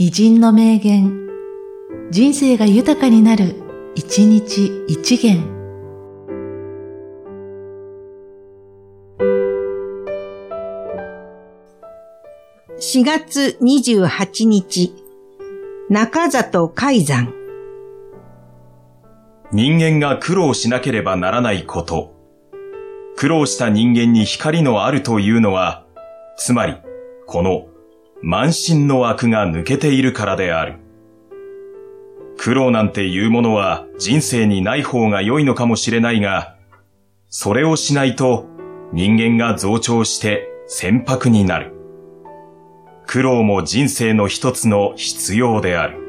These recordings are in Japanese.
偉人の名言、人生が豊かになる、一日一元。4月28日、中里海山。人間が苦労しなければならないこと。苦労した人間に光のあるというのは、つまり、この満身の枠が抜けているからである。苦労なんていうものは人生にない方が良いのかもしれないが、それをしないと人間が増長して船舶になる。苦労も人生の一つの必要である。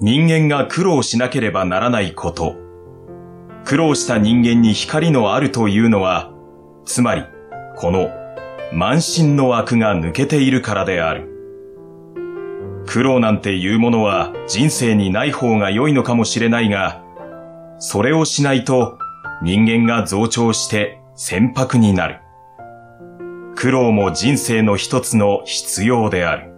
人間が苦労しなければならないこと。苦労した人間に光のあるというのは、つまり、この満身の枠が抜けているからである。苦労なんていうものは人生にない方が良いのかもしれないが、それをしないと人間が増長して船舶になる。苦労も人生の一つの必要である。